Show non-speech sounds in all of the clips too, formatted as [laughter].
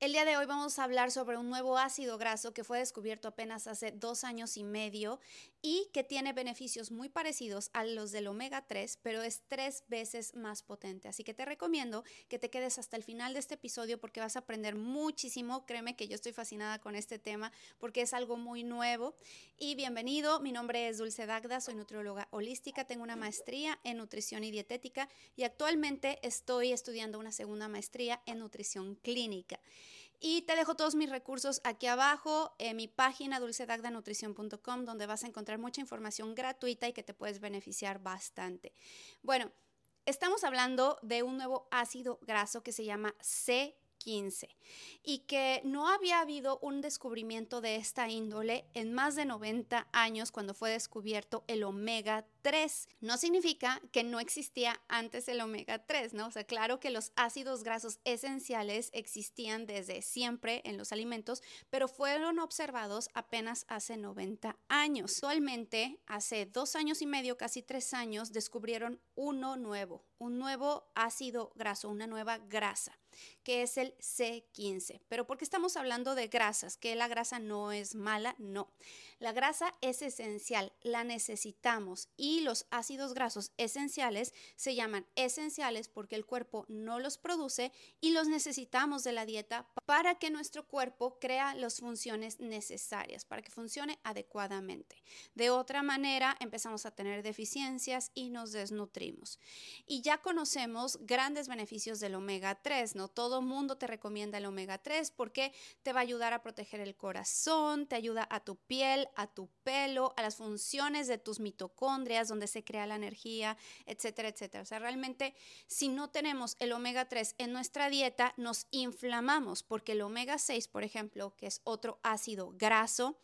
El día de hoy vamos a hablar sobre un nuevo ácido graso que fue descubierto apenas hace dos años y medio y que tiene beneficios muy parecidos a los del omega 3, pero es tres veces más potente. Así que te recomiendo que te quedes hasta el final de este episodio porque vas a aprender muchísimo. Créeme que yo estoy fascinada con este tema porque es algo muy nuevo. Y bienvenido, mi nombre es Dulce Dagda, soy nutrióloga holística, tengo una maestría en nutrición y dietética y actualmente estoy estudiando una segunda maestría en nutrición clínica. Y te dejo todos mis recursos aquí abajo en mi página dulcedagdanutrición.com donde vas a encontrar mucha información gratuita y que te puedes beneficiar bastante. Bueno, estamos hablando de un nuevo ácido graso que se llama C 15 y que no había habido un descubrimiento de esta índole en más de 90 años cuando fue descubierto el omega 3. No significa que no existía antes el omega 3, ¿no? O sea, claro que los ácidos grasos esenciales existían desde siempre en los alimentos, pero fueron observados apenas hace 90 años. Actualmente, hace dos años y medio, casi tres años, descubrieron uno nuevo, un nuevo ácido graso, una nueva grasa que es el C15. Pero ¿por qué estamos hablando de grasas? ¿Que la grasa no es mala? No. La grasa es esencial, la necesitamos y los ácidos grasos esenciales se llaman esenciales porque el cuerpo no los produce y los necesitamos de la dieta para que nuestro cuerpo crea las funciones necesarias, para que funcione adecuadamente. De otra manera, empezamos a tener deficiencias y nos desnutrimos. Y ya conocemos grandes beneficios del omega 3, ¿no? Todo mundo te recomienda el omega 3 porque te va a ayudar a proteger el corazón, te ayuda a tu piel, a tu pelo, a las funciones de tus mitocondrias, donde se crea la energía, etcétera, etcétera. O sea, realmente si no tenemos el omega 3 en nuestra dieta, nos inflamamos porque el omega 6, por ejemplo, que es otro ácido graso,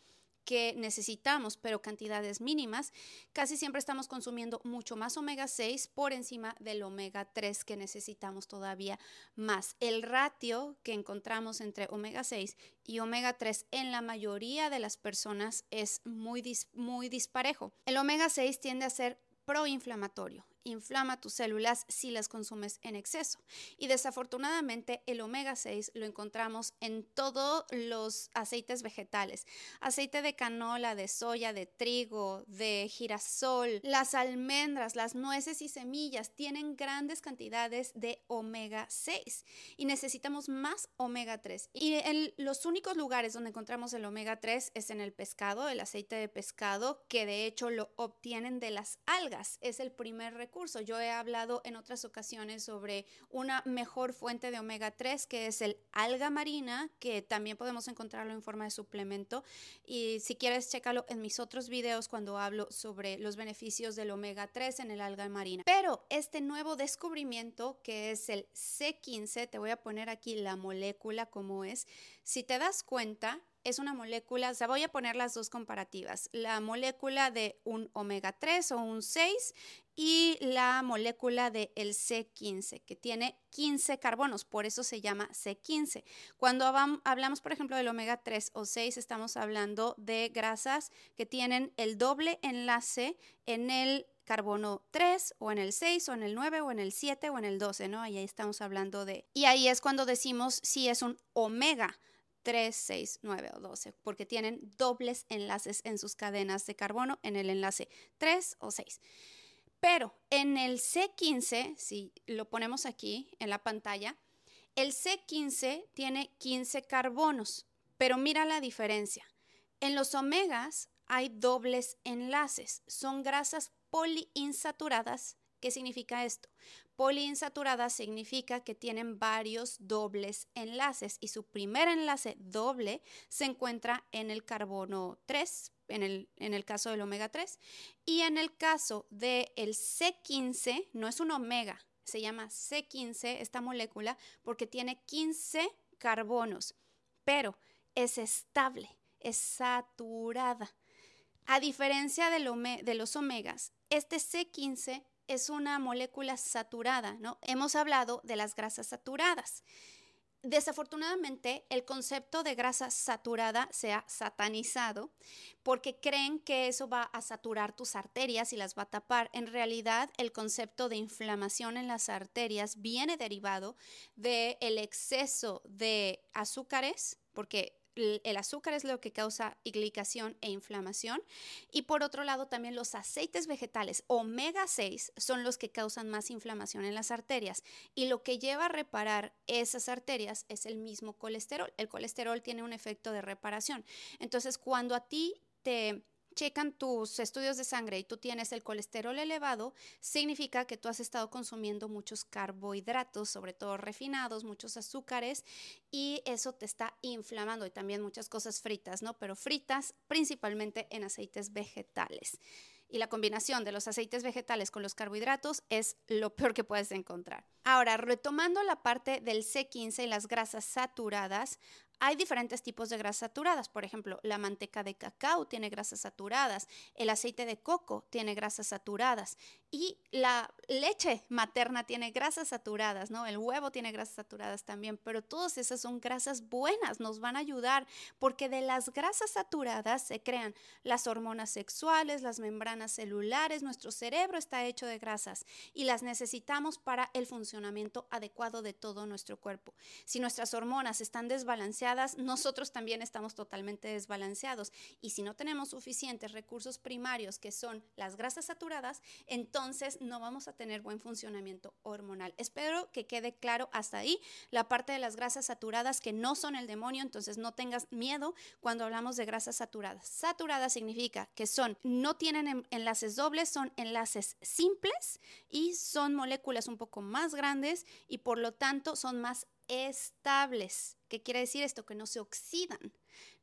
que necesitamos, pero cantidades mínimas, casi siempre estamos consumiendo mucho más omega 6 por encima del omega 3 que necesitamos todavía más. El ratio que encontramos entre omega 6 y omega 3 en la mayoría de las personas es muy, muy disparejo. El omega 6 tiende a ser proinflamatorio inflama tus células si las consumes en exceso. Y desafortunadamente el omega 6 lo encontramos en todos los aceites vegetales. Aceite de canola, de soya, de trigo, de girasol, las almendras, las nueces y semillas tienen grandes cantidades de omega 6 y necesitamos más omega 3. Y en los únicos lugares donde encontramos el omega 3 es en el pescado, el aceite de pescado, que de hecho lo obtienen de las algas. Es el primer recurso yo he hablado en otras ocasiones sobre una mejor fuente de omega 3 que es el alga marina, que también podemos encontrarlo en forma de suplemento. Y si quieres, chécalo en mis otros videos cuando hablo sobre los beneficios del omega 3 en el alga marina. Pero este nuevo descubrimiento que es el C15, te voy a poner aquí la molécula como es. Si te das cuenta, es una molécula, o sea, voy a poner las dos comparativas, la molécula de un omega 3 o un 6 y la molécula del el C15, que tiene 15 carbonos, por eso se llama C15. Cuando hablamos, por ejemplo, del omega 3 o 6, estamos hablando de grasas que tienen el doble enlace en el carbono 3 o en el 6 o en el 9 o en el 7 o en el 12, ¿no? Ahí estamos hablando de... Y ahí es cuando decimos si es un omega 3, 6, 9 o 12, porque tienen dobles enlaces en sus cadenas de carbono en el enlace 3 o 6. Pero en el C15, si lo ponemos aquí en la pantalla, el C15 tiene 15 carbonos, pero mira la diferencia. En los omegas hay dobles enlaces, son grasas poliinsaturadas ¿Qué significa esto? Poliinsaturada significa que tienen varios dobles enlaces y su primer enlace doble se encuentra en el carbono 3, en el, en el caso del omega 3, y en el caso del C15, no es un omega, se llama C15 esta molécula porque tiene 15 carbonos, pero es estable, es saturada. A diferencia de los omegas, este C15 es una molécula saturada, ¿no? Hemos hablado de las grasas saturadas. Desafortunadamente, el concepto de grasa saturada se ha satanizado porque creen que eso va a saturar tus arterias y las va a tapar. En realidad, el concepto de inflamación en las arterias viene derivado del el exceso de azúcares, porque el azúcar es lo que causa glicación e inflamación. Y por otro lado, también los aceites vegetales omega 6 son los que causan más inflamación en las arterias. Y lo que lleva a reparar esas arterias es el mismo colesterol. El colesterol tiene un efecto de reparación. Entonces, cuando a ti te checan tus estudios de sangre y tú tienes el colesterol elevado, significa que tú has estado consumiendo muchos carbohidratos, sobre todo refinados, muchos azúcares, y eso te está inflamando y también muchas cosas fritas, ¿no? Pero fritas principalmente en aceites vegetales. Y la combinación de los aceites vegetales con los carbohidratos es lo peor que puedes encontrar. Ahora, retomando la parte del C15 y las grasas saturadas, hay diferentes tipos de grasas saturadas. Por ejemplo, la manteca de cacao tiene grasas saturadas, el aceite de coco tiene grasas saturadas y la leche materna tiene grasas saturadas, ¿no? El huevo tiene grasas saturadas también, pero todas esas son grasas buenas, nos van a ayudar porque de las grasas saturadas se crean las hormonas sexuales, las membranas celulares, nuestro cerebro está hecho de grasas y las necesitamos para el funcionamiento adecuado de todo nuestro cuerpo. Si nuestras hormonas están desbalanceadas, nosotros también estamos totalmente desbalanceados y si no tenemos suficientes recursos primarios que son las grasas saturadas, entonces no vamos a tener buen funcionamiento hormonal. Espero que quede claro hasta ahí la parte de las grasas saturadas que no son el demonio, entonces no tengas miedo cuando hablamos de grasas saturadas. Saturadas significa que son, no tienen enlaces dobles, son enlaces simples y son moléculas un poco más grandes y por lo tanto son más estables. ¿Qué quiere decir esto? Que no se oxidan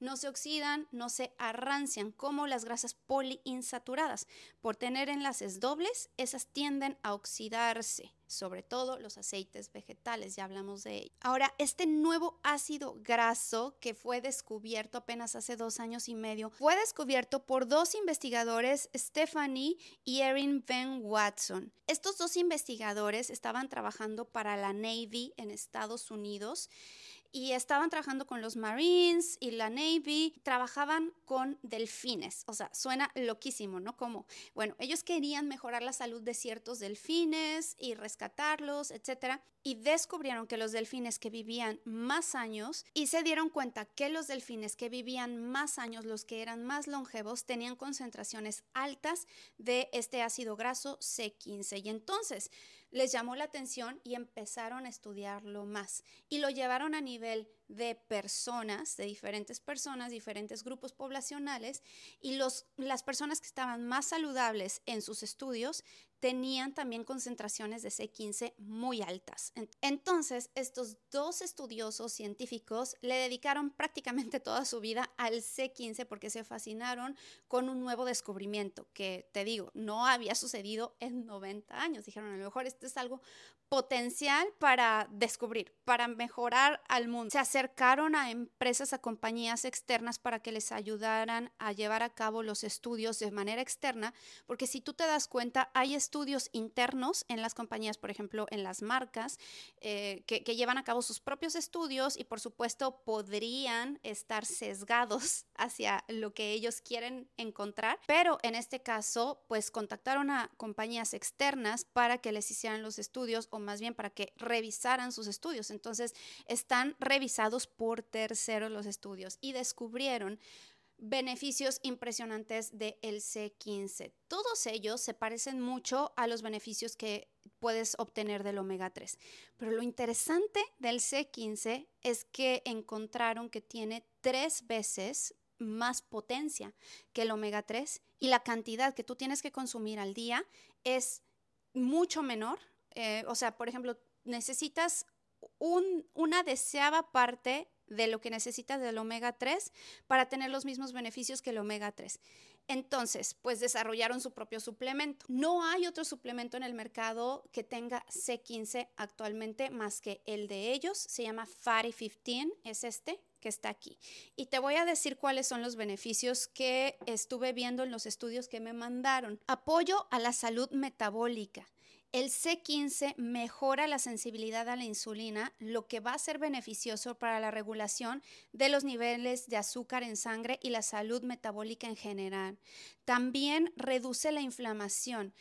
no se oxidan, no se arrancian como las grasas poliinsaturadas. Por tener enlaces dobles, esas tienden a oxidarse, sobre todo los aceites vegetales, ya hablamos de ello. Ahora, este nuevo ácido graso que fue descubierto apenas hace dos años y medio, fue descubierto por dos investigadores, Stephanie y Erin Van Watson. Estos dos investigadores estaban trabajando para la Navy en Estados Unidos y estaban trabajando con los Marines y la Navy, trabajaban con delfines, o sea, suena loquísimo, ¿no? Como, bueno, ellos querían mejorar la salud de ciertos delfines y rescatarlos, etcétera, y descubrieron que los delfines que vivían más años y se dieron cuenta que los delfines que vivían más años, los que eran más longevos, tenían concentraciones altas de este ácido graso C15 y entonces les llamó la atención y empezaron a estudiarlo más y lo llevaron a nivel de personas, de diferentes personas, diferentes grupos poblacionales y los, las personas que estaban más saludables en sus estudios tenían también concentraciones de C15 muy altas. Entonces, estos dos estudiosos científicos le dedicaron prácticamente toda su vida al C15 porque se fascinaron con un nuevo descubrimiento que, te digo, no había sucedido en 90 años. Dijeron, a lo mejor esto es algo potencial para descubrir, para mejorar al mundo. Se acercaron a empresas, a compañías externas para que les ayudaran a llevar a cabo los estudios de manera externa, porque si tú te das cuenta, hay estudios internos en las compañías, por ejemplo, en las marcas, eh, que, que llevan a cabo sus propios estudios y por supuesto podrían estar sesgados [laughs] hacia lo que ellos quieren encontrar, pero en este caso, pues contactaron a compañías externas para que les hicieran los estudios o más bien para que revisaran sus estudios. Entonces, están por terceros los estudios y descubrieron beneficios impresionantes del C15. Todos ellos se parecen mucho a los beneficios que puedes obtener del omega 3. Pero lo interesante del C15 es que encontraron que tiene tres veces más potencia que el omega 3 y la cantidad que tú tienes que consumir al día es mucho menor eh, o sea, por ejemplo, necesitas una deseada parte de lo que necesitas del omega 3 para tener los mismos beneficios que el omega 3. Entonces, pues desarrollaron su propio suplemento. No hay otro suplemento en el mercado que tenga C15 actualmente más que el de ellos. Se llama Fatty 15, es este que está aquí. Y te voy a decir cuáles son los beneficios que estuve viendo en los estudios que me mandaron. Apoyo a la salud metabólica El C15 mejora la sensibilidad a la insulina, lo que va a ser beneficioso para la regulación de los niveles de azúcar en sangre y la salud metabólica en general. También reduce la inflamación.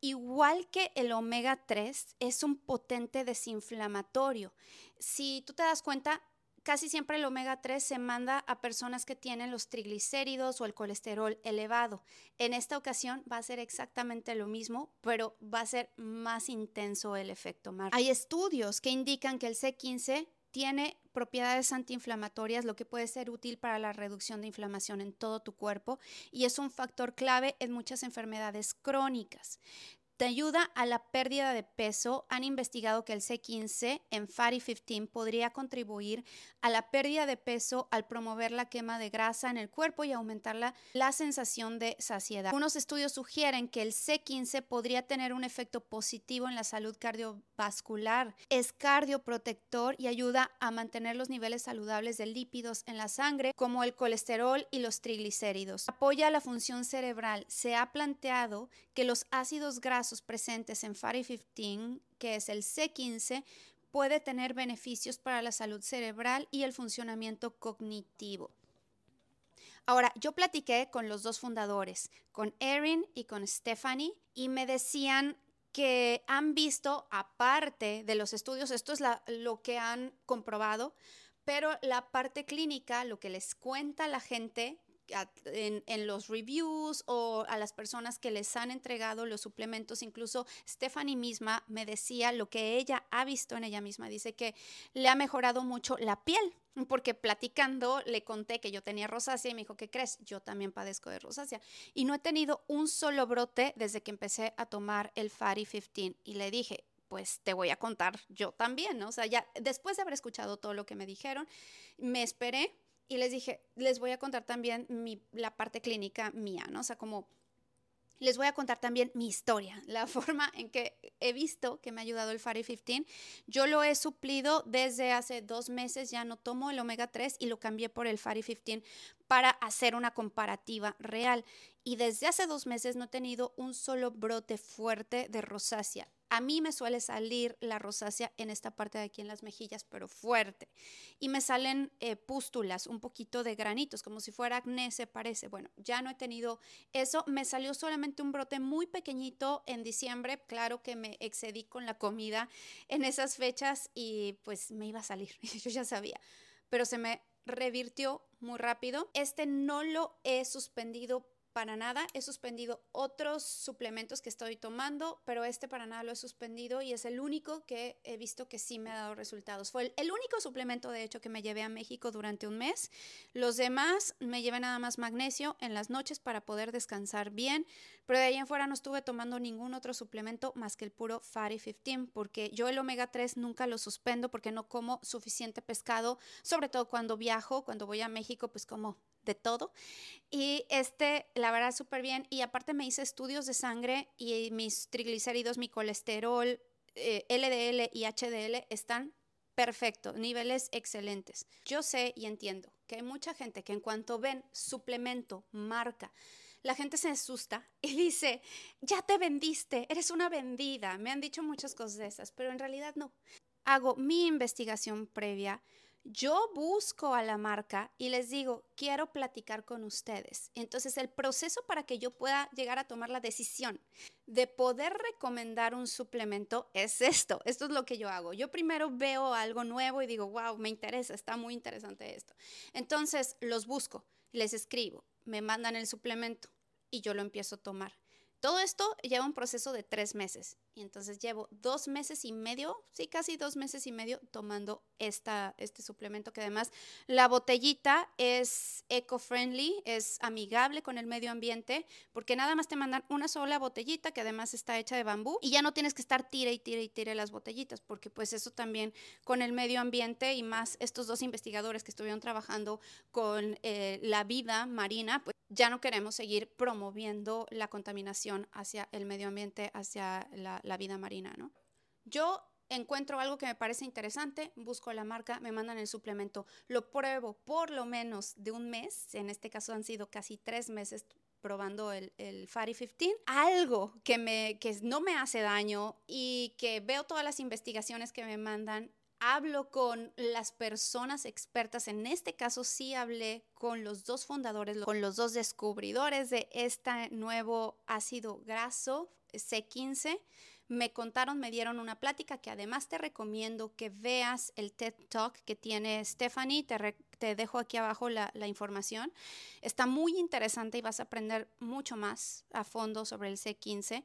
Igual que el omega 3, es un potente desinflamatorio. Si tú te das cuenta, casi siempre el omega 3 se manda a personas que tienen los triglicéridos o el colesterol elevado. En esta ocasión va a ser exactamente lo mismo, pero va a ser más intenso el efecto. Hay estudios que indican que el C15 tiene propiedades antiinflamatorias, lo que puede ser útil para la reducción de inflamación en todo tu cuerpo y es un factor clave en muchas enfermedades crónicas. Te ayuda a la pérdida de peso. Han investigado que el C15 en Fatty 15 podría contribuir a la pérdida de peso al promover la quema de grasa en el cuerpo y aumentar la, la sensación de saciedad. Algunos estudios sugieren que el C15 podría tener un efecto positivo en la salud cardiovascular. Es cardioprotector y ayuda a mantener los niveles saludables de lípidos en la sangre, como el colesterol y los triglicéridos. Apoya la función cerebral. Se ha planteado que los ácidos grasos presentes en FARI 15, que es el C15, puede tener beneficios para la salud cerebral y el funcionamiento cognitivo. Ahora, yo platiqué con los dos fundadores, con Erin y con Stephanie, y me decían que han visto, aparte de los estudios, esto es lo que han comprobado, pero la parte clínica, lo que les cuenta la gente en, los reviews o a las personas que les han entregado los suplementos. Incluso Stephanie misma me decía lo que ella ha visto en ella misma. Dice que le ha mejorado mucho la piel, porque platicando le conté que yo tenía rosácea y me dijo, ¿qué crees? Yo también padezco de rosácea. Y no he tenido un solo brote desde que empecé a tomar el Fari 15. Y le dije, pues te voy a contar yo también, ¿no? O sea, ya después de haber escuchado todo lo que me dijeron, me esperé y les dije, les voy a contar también la parte clínica mía, ¿no? O sea, como les voy a contar también mi historia, [laughs] la forma en que he visto que me ha ayudado el Fari 15. Yo lo he suplido desde hace dos meses, ya no tomo el omega 3 y lo cambié por el Fari 15 para hacer una comparativa real. Y desde hace dos meses no he tenido un solo brote fuerte de rosácea. A mí me suele salir la rosácea en esta parte de aquí en las mejillas, pero fuerte. Y me salen eh, pústulas, un poquito de granitos, como si fuera acné, se parece. Bueno, ya no he tenido eso. Me salió solamente un brote muy pequeñito en diciembre. Claro que me excedí con la comida en esas fechas y pues me iba a salir. [laughs] Yo ya sabía. Pero se me revirtió muy rápido. Este no lo he suspendido para nada. He suspendido otros suplementos que estoy tomando, pero este para nada lo he suspendido y es el único que he visto que sí me ha dado resultados. Fue el, único suplemento, de hecho, que me llevé a México durante un mes. Los demás me llevé nada más magnesio en las noches para poder descansar bien, pero de ahí en fuera no estuve tomando ningún otro suplemento más que el puro Fatty 15, porque yo el omega 3 nunca lo suspendo porque no como suficiente pescado, sobre todo cuando viajo, cuando voy a México, pues como de todo. Y este, la verdad, súper bien. Y aparte me hice estudios de sangre y mis triglicéridos, mi colesterol, eh, LDL y HDL están perfectos, niveles excelentes. Yo sé y entiendo que hay mucha gente que en cuanto ven suplemento, marca, la gente se asusta [laughs] y dice, ya te vendiste, eres una vendida. Me han dicho muchas cosas de esas, pero en realidad no. Hago mi investigación previa, yo busco a la marca y les digo, quiero platicar con ustedes. Entonces, el proceso para que yo pueda llegar a tomar la decisión de poder recomendar un suplemento es esto. Esto es lo que yo hago. Yo primero veo algo nuevo y digo, wow, me interesa, está muy interesante esto. Entonces, los busco, les escribo, me mandan el suplemento y yo lo empiezo a tomar. Todo esto lleva un proceso de tres meses y entonces llevo dos meses y medio, sí, casi dos meses y medio tomando esta, este suplemento que además la botellita es eco-friendly, es amigable con el medio ambiente, porque nada más te mandan una sola botellita que además está hecha de bambú y ya no tienes que estar tire y tire y tire las botellitas, porque pues eso también con el medio ambiente y más estos dos investigadores que estuvieron trabajando con eh, la vida marina, pues ya no queremos seguir promoviendo la contaminación hacia el medio ambiente, hacia la, la vida marina, ¿no? Yo encuentro algo que me parece interesante, busco la marca, me mandan el suplemento, lo pruebo por lo menos de un mes, en este caso han sido casi tres meses probando el, el Fatty 15, algo que, me, que no me hace daño y que veo todas las investigaciones que me mandan hablo con las personas expertas, en este caso sí hablé con los dos fundadores, con los dos descubridores de este nuevo ácido graso C15. Me contaron, me dieron una plática que además te recomiendo que veas el TED Talk que tiene Stephanie, te, dejo aquí abajo la, la, información. Está muy interesante y vas a aprender mucho más a fondo sobre el C15.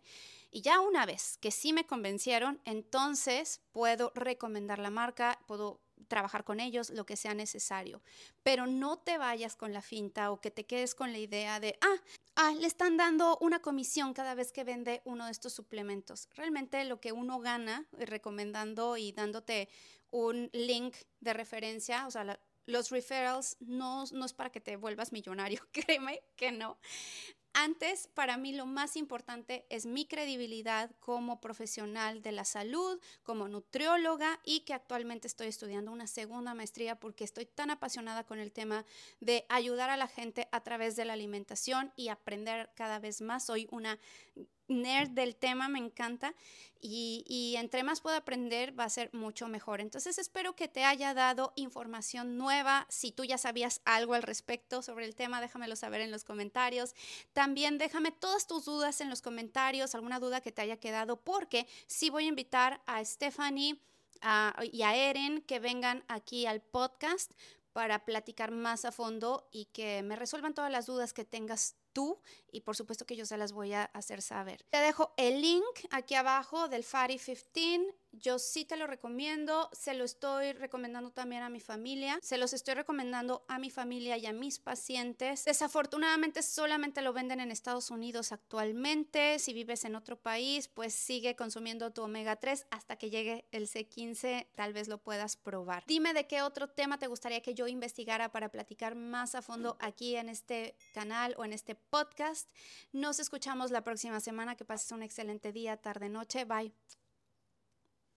Y ya una vez que sí me convencieron, entonces puedo recomendar la marca, puedo trabajar con ellos, lo que sea necesario. Pero no te vayas con la finta o que te quedes con la idea de, ah, ah, le están dando una comisión cada vez que vende uno de estos suplementos. Realmente lo que uno gana recomendando y dándote un link de referencia, o sea, los referrals no, no es para que te vuelvas millonario, [laughs] créeme que no. Antes, para mí lo más importante es mi credibilidad como profesional de la salud, como nutrióloga y que actualmente estoy estudiando una segunda maestría porque estoy tan apasionada con el tema de ayudar a la gente a través de la alimentación y aprender cada vez más. Soy una nerd del tema, me encanta. Y, entre más puedo aprender, va a ser mucho mejor. Entonces espero que te haya dado información nueva. Si tú ya sabías algo al respecto sobre el tema, déjamelo saber en los comentarios. También déjame todas tus dudas en los comentarios, alguna duda que te haya quedado, porque sí voy a invitar a Stephanie y a Eren que vengan aquí al podcast para platicar más a fondo y que me resuelvan todas las dudas que tengas tú y por supuesto que yo se las voy a hacer saber. Te dejo el link aquí abajo del FARI 15 yo sí te lo recomiendo, se lo estoy recomendando también a mi familia, se los estoy recomendando a mi familia y a mis pacientes. Desafortunadamente solamente lo venden en Estados Unidos actualmente. Si vives en otro país, pues sigue consumiendo tu omega 3 hasta que llegue el C15, tal vez lo puedas probar. Dime de qué otro tema te gustaría que yo investigara para platicar más a fondo aquí en este canal o en este podcast. Nos escuchamos la próxima semana. Que pases un excelente día, tarde, noche. Bye.